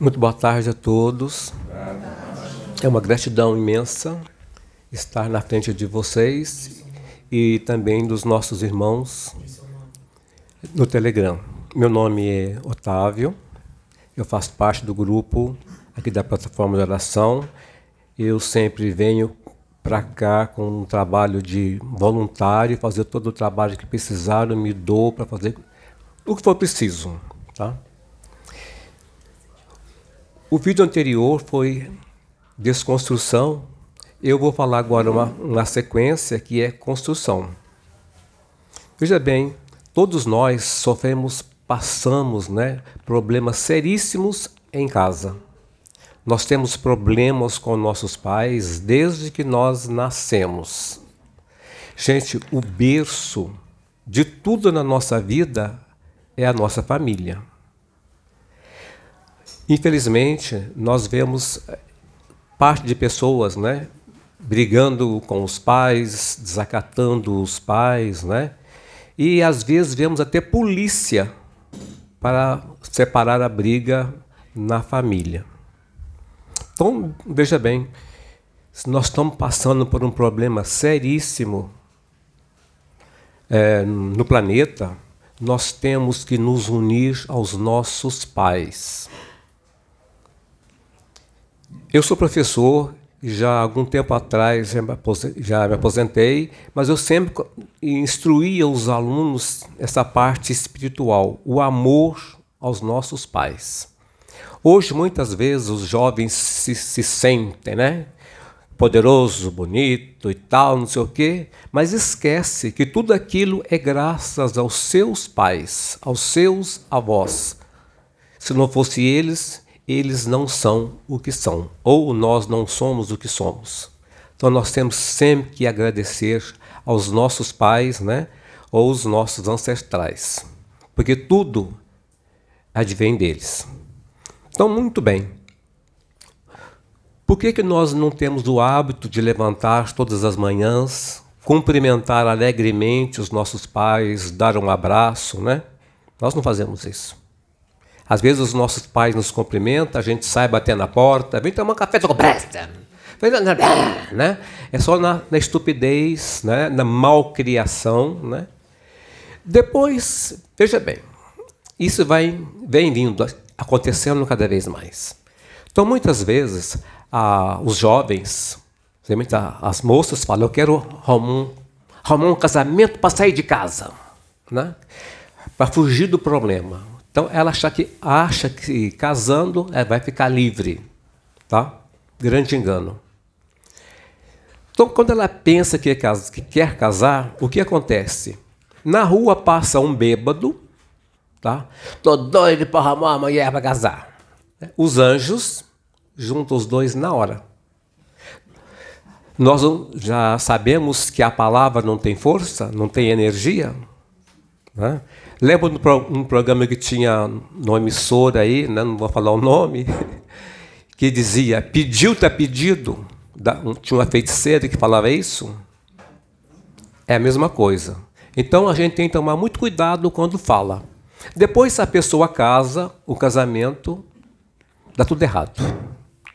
Muito boa tarde a todos. É uma gratidão imensa estar na frente de vocês e também dos nossos irmãos no Telegram. Meu nome é Otávio, eu faço parte do grupo aqui da plataforma de oração. Eu sempre venho para cá com um trabalho de voluntário, fazer todo o trabalho que precisaram, me dou para fazer o que for preciso. Tá? O vídeo anterior foi desconstrução. Eu vou falar agora uma, uma sequência que é construção. Veja bem, todos nós sofremos, passamos né, problemas seríssimos em casa. Nós temos problemas com nossos pais desde que nós nascemos. Gente, o berço de tudo na nossa vida é a nossa família. Infelizmente, nós vemos eh, parte de pessoas, né, brigando com os pais, desacatando os pais, né? E às vezes vemos até polícia para separar a briga na família. Então, veja bem, nós estamos passando por um problema seríssimo é, no planeta, nós temos que nos unir aos nossos pais. Eu sou professor já há algum tempo atrás já me aposentei, mas eu sempre instruía os alunos essa parte espiritual, o amor aos nossos pais. Hoje, muitas vezes, os jovens se, se sentem, né? Poderoso, bonito e tal, não sei o quê, mas esquece que tudo aquilo é graças aos seus pais, aos seus avós. Se não fosse eles, eles não são o que são, ou nós não somos o que somos. Então nós temos sempre que agradecer aos nossos pais, né, ou os nossos ancestrais, porque tudo advém deles. Então, muito bem. Por que, que nós não temos o hábito de levantar todas as manhãs, cumprimentar alegremente os nossos pais, dar um abraço, né? Nós não fazemos isso. Às vezes os nossos pais nos cumprimentam, a gente sai bater na porta, vem tomar um café, com presta. Né? É só na, na estupidez, né? na malcriação. Né? Depois, veja bem, isso vai, vem vindo acontecendo cada vez mais. Então, muitas vezes, ah, os jovens, as moças falam: Eu quero arrumar um, um casamento para sair de casa, né? para fugir do problema. Então, ela acha que, acha que casando é, vai ficar livre. Tá? Grande engano. Então, quando ela pensa que, que quer casar, o que acontece? Na rua passa um bêbado Tá? Tô doido para arrumar uma mulher para casar. Os anjos juntam os dois na hora. Nós já sabemos que a palavra não tem força, não tem energia. Né? Lembro um programa que tinha no emissora aí, né? não vou falar o nome, que dizia: pediu, está pedido. Tinha uma feiticeira que falava isso. É a mesma coisa. Então a gente tem que tomar muito cuidado quando fala. Depois a pessoa casa, o casamento dá tudo errado.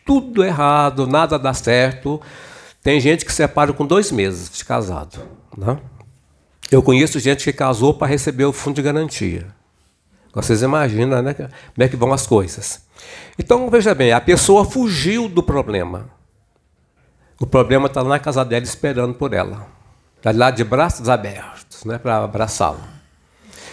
Tudo errado, nada dá certo. Tem gente que separa com dois meses de casado. Né? Eu conheço gente que casou para receber o fundo de garantia. Vocês imaginam né, como é que vão as coisas. Então, veja bem, a pessoa fugiu do problema. O problema está na casa dela esperando por ela. Está lá de braços abertos né, para abraçá-la.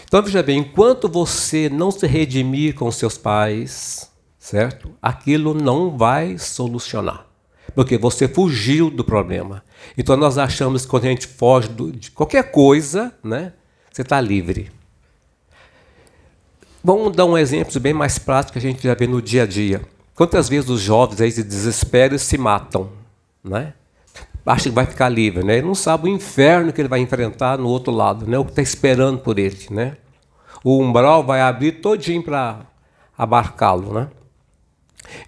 Então veja bem, enquanto você não se redimir com seus pais, certo? Aquilo não vai solucionar. Porque você fugiu do problema. Então nós achamos que quando a gente foge de qualquer coisa, né, você está livre. Vamos dar um exemplo bem mais prático que a gente já vê no dia a dia. Quantas vezes os jovens aí de desespero se matam, né? Acha que vai ficar livre, né? Ele não sabe o inferno que ele vai enfrentar no outro lado, né? O que está esperando por ele, né? O umbral vai abrir todinho para abarcá-lo, né?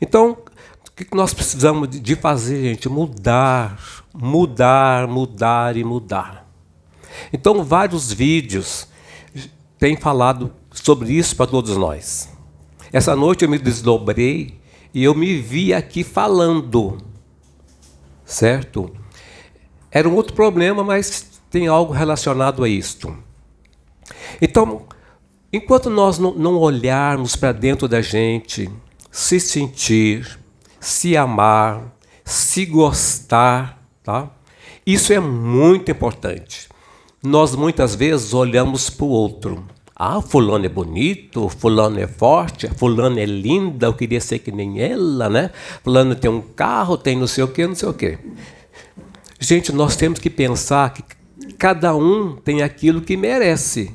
Então, o que nós precisamos de fazer, gente? Mudar, mudar, mudar e mudar. Então, vários vídeos têm falado sobre isso para todos nós. Essa noite eu me desdobrei e eu me vi aqui falando, certo? Era um outro problema, mas tem algo relacionado a isto. Então, enquanto nós não, olharmos para dentro da gente, se sentir, se amar, se gostar, tá? Isso é muito importante. Nós muitas vezes olhamos para o outro. Ah, fulano é bonito, fulano é forte, fulano é linda, eu queria ser que nem ela, né? Fulano tem um carro, tem não sei o que, não sei o que. Gente, nós temos que pensar que cada um tem aquilo que merece.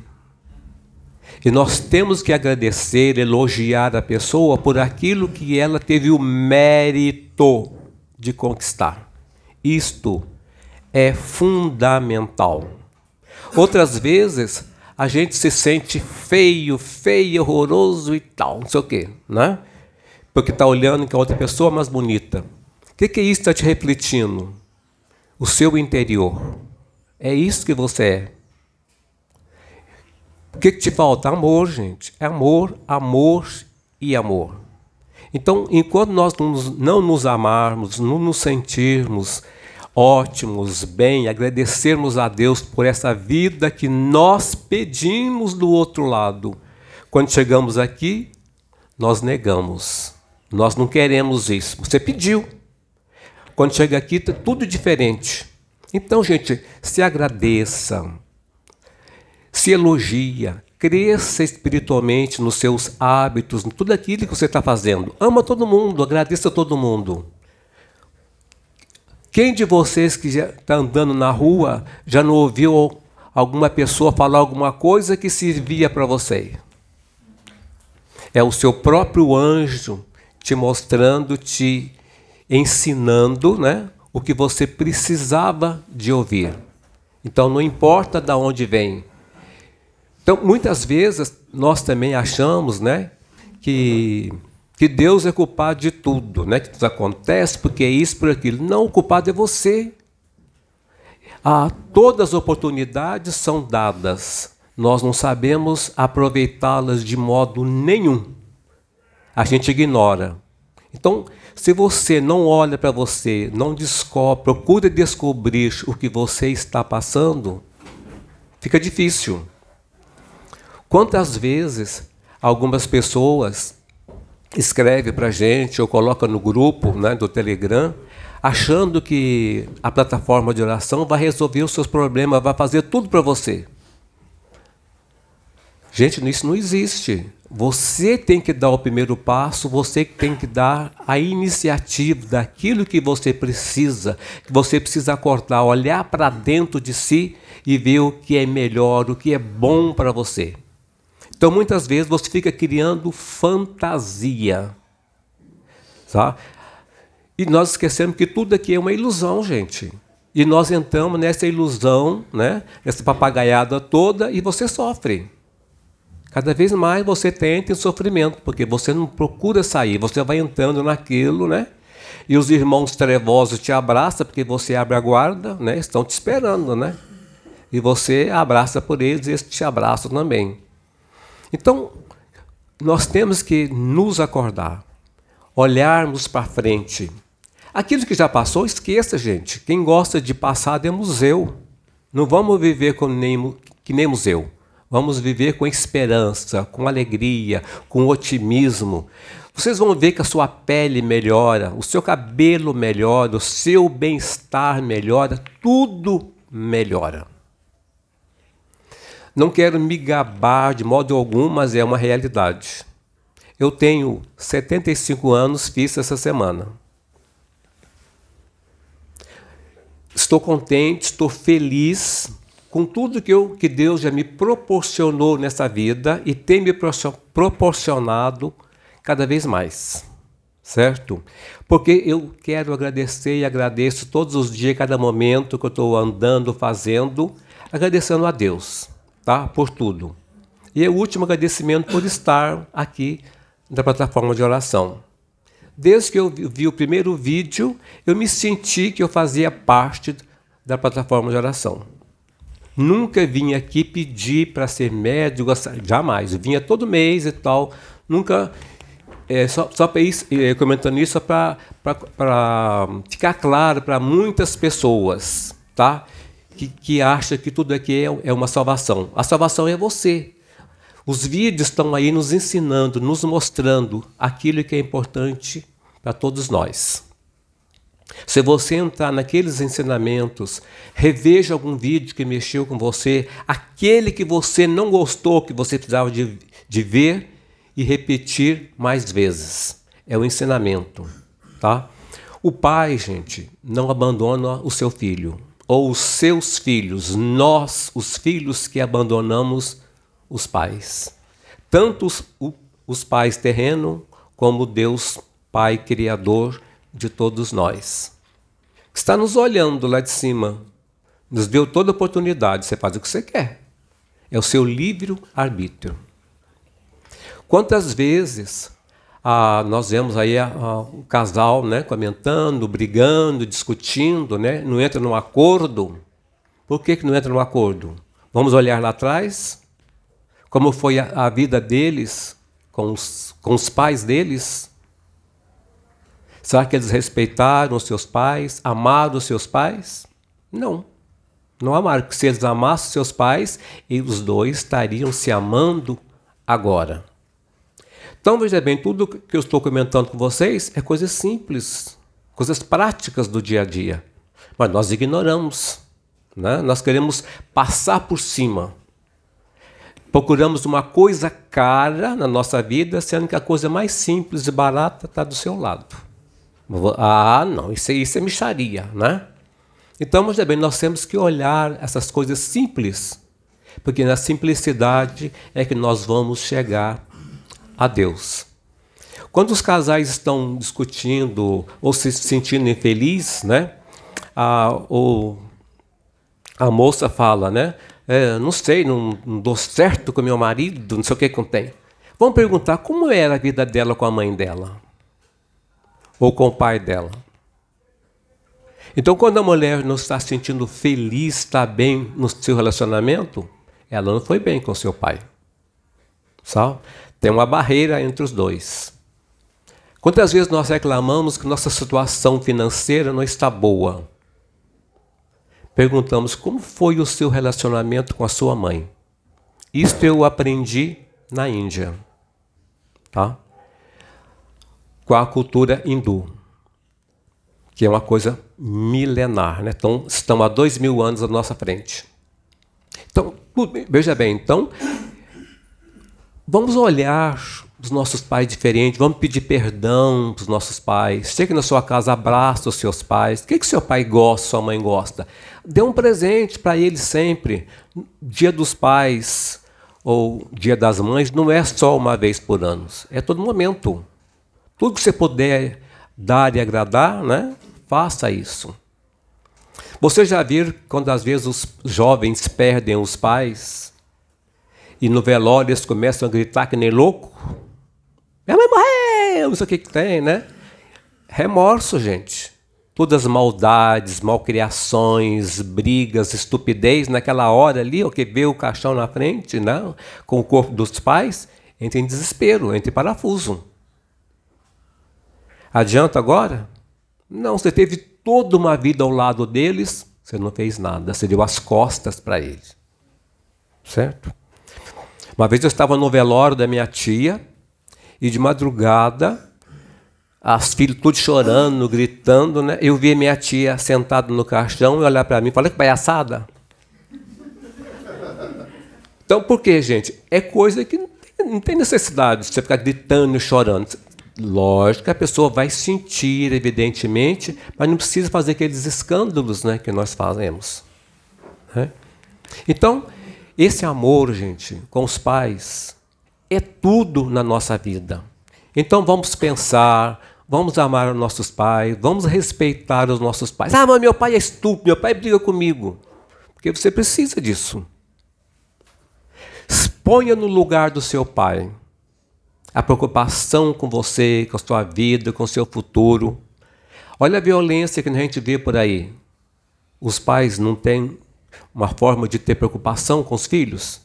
E nós temos que agradecer, elogiar a pessoa por aquilo que ela teve o mérito de conquistar. Isto é fundamental. Outras vezes, a gente se sente feio, feio, horroroso e tal, não sei o quê, né? Porque está olhando que a outra pessoa é mais bonita. O que, que isso está te refletindo? O seu interior. É isso que você é. O que, que te falta? Amor, gente. É amor, amor e amor. Então, enquanto nós não nos amarmos, não nos sentirmos ótimos, bem, agradecermos a Deus por essa vida que nós pedimos do outro lado. Quando chegamos aqui, nós negamos. Nós não queremos isso. Você pediu. Quando chega aqui, está tudo diferente. Então, gente, se agradeça, se elogia, cresça espiritualmente nos seus hábitos, em tudo aquilo que você está fazendo. Ama todo mundo, agradeça todo mundo. Quem de vocês que está andando na rua já não ouviu alguma pessoa falar alguma coisa que servia para você? É o seu próprio anjo te mostrando, te ensinando, né, o que você precisava de ouvir. Então não importa de onde vem. Então muitas vezes nós também achamos, né, que que Deus é culpado de tudo, né? que tudo acontece porque é isso, por aquilo. Não, o culpado é você. Ah, todas as oportunidades são dadas, nós não sabemos aproveitá-las de modo nenhum. A gente ignora. Então, se você não olha para você, não descobre, procura descobrir o que você está passando, fica difícil. Quantas vezes algumas pessoas escreve para a gente ou coloca no grupo né, do Telegram, achando que a plataforma de oração vai resolver os seus problemas, vai fazer tudo para você. Gente, isso não existe. Você tem que dar o primeiro passo, você tem que dar a iniciativa daquilo que você precisa, que você precisa acordar, olhar para dentro de si e ver o que é melhor, o que é bom para você. Então muitas vezes você fica criando fantasia. Tá? E nós esquecemos que tudo aqui é uma ilusão, gente. E nós entramos nessa ilusão, né? nessa papagaiada toda, e você sofre. Cada vez mais você tenta em sofrimento, porque você não procura sair, você vai entrando naquilo, né? E os irmãos trevosos te abraçam, porque você abre a guarda, né? Estão te esperando, né? E você abraça por eles e eles te abraçam também. Então, nós temos que nos acordar, olharmos para frente. Aquilo que já passou, esqueça, gente. Quem gosta de passado é museu. Não vamos viver com nem, que nem museu. Vamos viver com esperança, com alegria, com otimismo. Vocês vão ver que a sua pele melhora, o seu cabelo melhora, o seu bem-estar melhora, tudo melhora. Não quero me gabar de modo algum, mas é uma realidade. Eu tenho 75 anos, fiz essa semana. Estou contente, estou feliz com tudo que, eu, que Deus já me proporcionou nessa vida e tem me proporcionado cada vez mais. Certo? Porque eu quero agradecer e agradeço todos os dias, cada momento que eu estou andando, fazendo, agradecendo a Deus tá? por tudo. E o último agradecimento por estar aqui na plataforma de oração. Desde que eu vi o primeiro vídeo, eu me senti que eu fazia parte da plataforma de oração. Nunca vim aqui pedir para ser médico, jamais. Eu vinha todo mês e tal. Nunca é, só, só isso, é, comentando isso para ficar claro para muitas pessoas, tá? Que, que acham que tudo aqui é, é uma salvação. A salvação é você. Os vídeos estão aí nos ensinando, nos mostrando aquilo que é importante para todos nós. Se você entrar naqueles ensinamentos, reveja algum vídeo que mexeu com você, aquele que você não gostou, que você precisava de, de ver e repetir mais vezes. É o ensinamento, tá? O pai, gente, não abandona o seu filho ou os seus filhos, nós, os filhos que abandonamos os pais. Tanto os, os pais terreno como Deus Pai Criador de todos nós. Está nos olhando lá de cima, nos deu toda a oportunidade, você faz o que você quer. É o seu livre arbítrio. Quantas vezes ah, nós vemos aí ah, o casal né, comentando, brigando, discutindo, né, não entra num acordo. Por que, que não entra num acordo? Vamos olhar lá atrás? Como foi a, a vida deles com os, com os pais deles? Será que eles respeitaram os seus pais, amaram os seus pais? Não. Não amaram, porque se eles amassem seus pais, e os dois estariam se amando agora. Então veja bem, tudo que eu estou comentando com vocês é coisas simples, coisas práticas do dia a dia. Mas nós ignoramos, né? nós queremos passar por cima. Procuramos uma coisa cara na nossa vida, sendo que a coisa mais simples e barata está do seu lado. Ah, não, isso, isso é micharia, né? Então, mas bem, nós temos que olhar essas coisas simples, porque na simplicidade é que nós vamos chegar a Deus. Quando os casais estão discutindo ou se sentindo infelizes, né? A, ou a moça fala, né? É, não sei, não, não dou certo com meu marido, não sei o que contém. Vamos perguntar como era a vida dela com a mãe dela ou com o pai dela. Então, quando a mulher não está se sentindo feliz, está bem no seu relacionamento, ela não foi bem com seu pai. Sabe? Tem uma barreira entre os dois. Quantas vezes nós reclamamos que nossa situação financeira não está boa? Perguntamos como foi o seu relacionamento com a sua mãe. Isto eu aprendi na Índia. Tá? com a cultura hindu, que é uma coisa milenar. Né? Então, estão há dois mil anos à nossa frente. Então, veja bem, então, vamos olhar os nossos pais diferentes, vamos pedir perdão para os nossos pais. Chegue na sua casa, abraça os seus pais. O que, que seu pai gosta, sua mãe gosta? Dê um presente para eles sempre. Dia dos pais ou dia das mães não é só uma vez por ano, é todo momento. Tudo que você puder dar e agradar, né? Faça isso. Você já viu quando às vezes os jovens perdem os pais e no velório eles começam a gritar que nem louco? Minha mãe morreu, não sei o que, que tem, né? Remorso, gente. Todas as maldades, malcriações, brigas, estupidez, naquela hora ali, o que vê o caixão na frente, né? com o corpo dos pais, entra em desespero, entra em parafuso. Adianta agora? Não, você teve toda uma vida ao lado deles, você não fez nada, você deu as costas para eles. Certo? Uma vez eu estava no velório da minha tia e de madrugada, as filhas tudo chorando, gritando, né? Eu vi minha tia sentada no caixão e olhar para mim, falei que palhaçada. Então, por que, gente? É coisa que não tem necessidade de você ficar gritando e chorando. Lógico que a pessoa vai sentir, evidentemente, mas não precisa fazer aqueles escândalos né, que nós fazemos. Né? Então, esse amor, gente, com os pais, é tudo na nossa vida. Então, vamos pensar, vamos amar os nossos pais, vamos respeitar os nossos pais. Ah, mas meu pai é estúpido, meu pai briga comigo. Porque você precisa disso. Ponha no lugar do seu pai a preocupação com você, com a sua vida, com o seu futuro. Olha a violência que a gente vê por aí. Os pais não têm uma forma de ter preocupação com os filhos.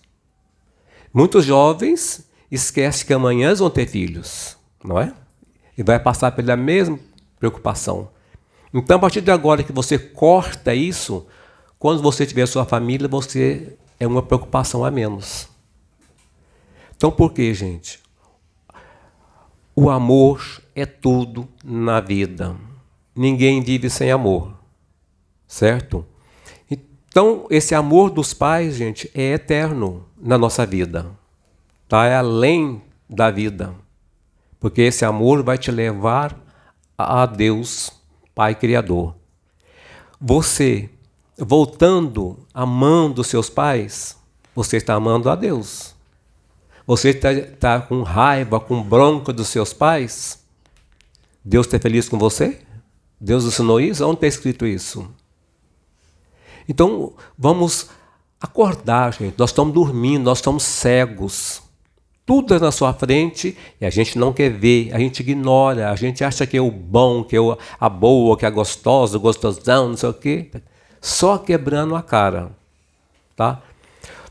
Muitos jovens esquecem que amanhã vão ter filhos. não é? E vai passar pela mesma preocupação. Então, a partir de agora que você corta isso, quando você tiver sua família, você é uma preocupação a menos. Então, por que, gente? O amor é tudo na vida. Ninguém vive sem amor, certo? Então, esse amor dos pais, gente, é eterno na nossa vida. Tá? É além da vida. Porque esse amor vai te levar a Deus, Pai Criador. Você, voltando, amando seus pais, você está amando a Deus. Você está, está com raiva, com bronca dos seus pais? Deus está feliz com você? Deus ensinou isso? Onde está escrito isso? Então, vamos acordar, gente. Nós estamos dormindo, nós estamos cegos. Tudo é na sua frente e a gente não quer ver, a gente ignora, a gente acha que é o bom, que é a boa, que é a gostosa, gostosão, não sei o quê. Só quebrando a cara. Tá?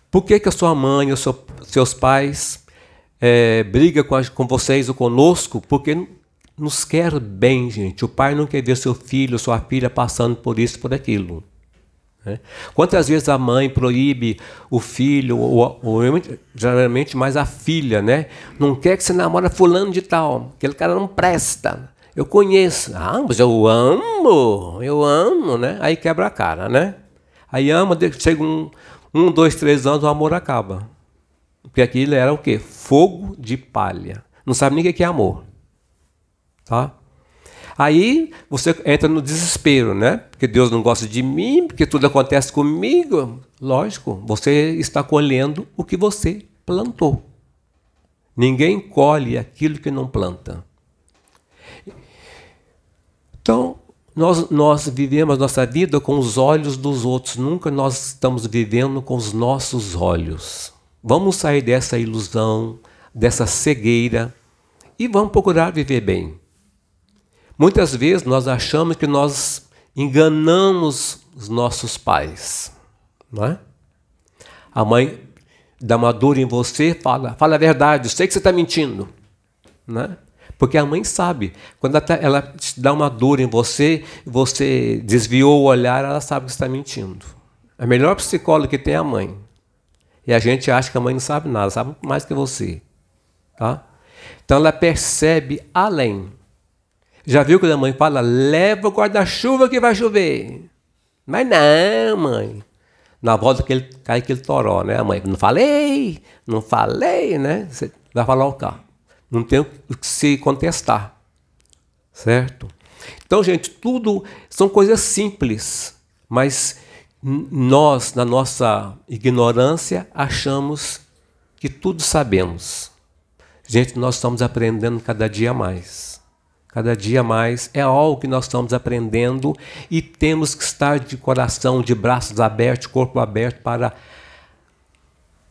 Por que, que a sua mãe, os seu, seus pais é, brigam com, com vocês ou conosco? Porque nos quer bem, gente. O pai não quer ver seu filho, sua filha passando por isso, por aquilo. Né? Quantas vezes a mãe proíbe o filho, ou, ou, geralmente mais a filha, né? Não quer que você namora fulano de tal, aquele cara não presta. Eu conheço. Ah, mas eu amo, eu amo, né? Aí quebra a cara, né? Aí ama, chega um, um, dois, três anos, o amor acaba. Porque aquilo era o quê? Fogo de palha. Não sabe nem o que é amor. Tá? Aí você entra no desespero, né? Porque Deus não gosta de mim, porque tudo acontece comigo. Lógico, você está colhendo o que você plantou. Ninguém colhe aquilo que não planta. Então, nós, nós vivemos nossa vida com os olhos dos outros, nunca nós estamos vivendo com os nossos olhos. Vamos sair dessa ilusão, dessa cegueira e vamos procurar viver bem. Muitas vezes nós achamos que nós enganamos os nossos pais, não é? A mãe dá uma dor em você, fala, fala a verdade, eu sei que você está mentindo, né? Porque a mãe sabe, quando ela, tá, te dá uma dor em você, você desviou o olhar, ela sabe que está mentindo. A melhor psicóloga que tem é a mãe. E a gente acha que a mãe não sabe nada, sabe mais que você, tá? Então ela percebe além. Já viu quando a mãe fala, leva o guarda-chuva que vai chover? Mas não, mãe. Na volta que ele cai aquele toró, né? A mãe, não falei, não falei, né? Você vai falar o carro. Não tem o que se contestar. Certo? Então, gente, tudo são coisas simples, mas nós, na nossa ignorância, achamos que tudo sabemos. Gente, nós estamos aprendendo cada dia mais. Cada dia mais é algo que nós estamos aprendendo e temos que estar de coração, de braços abertos, corpo aberto para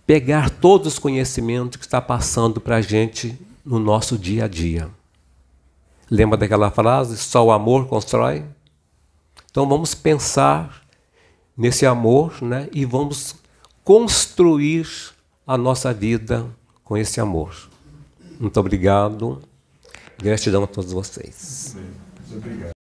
pegar todos os conhecimentos que está passando para a gente no nosso dia a dia. Lembra daquela frase? Só o amor constrói? Então vamos pensar nesse amor né, e vamos construir a nossa vida com esse amor. Muito obrigado. Gratidão a todos vocês. Muito obrigado.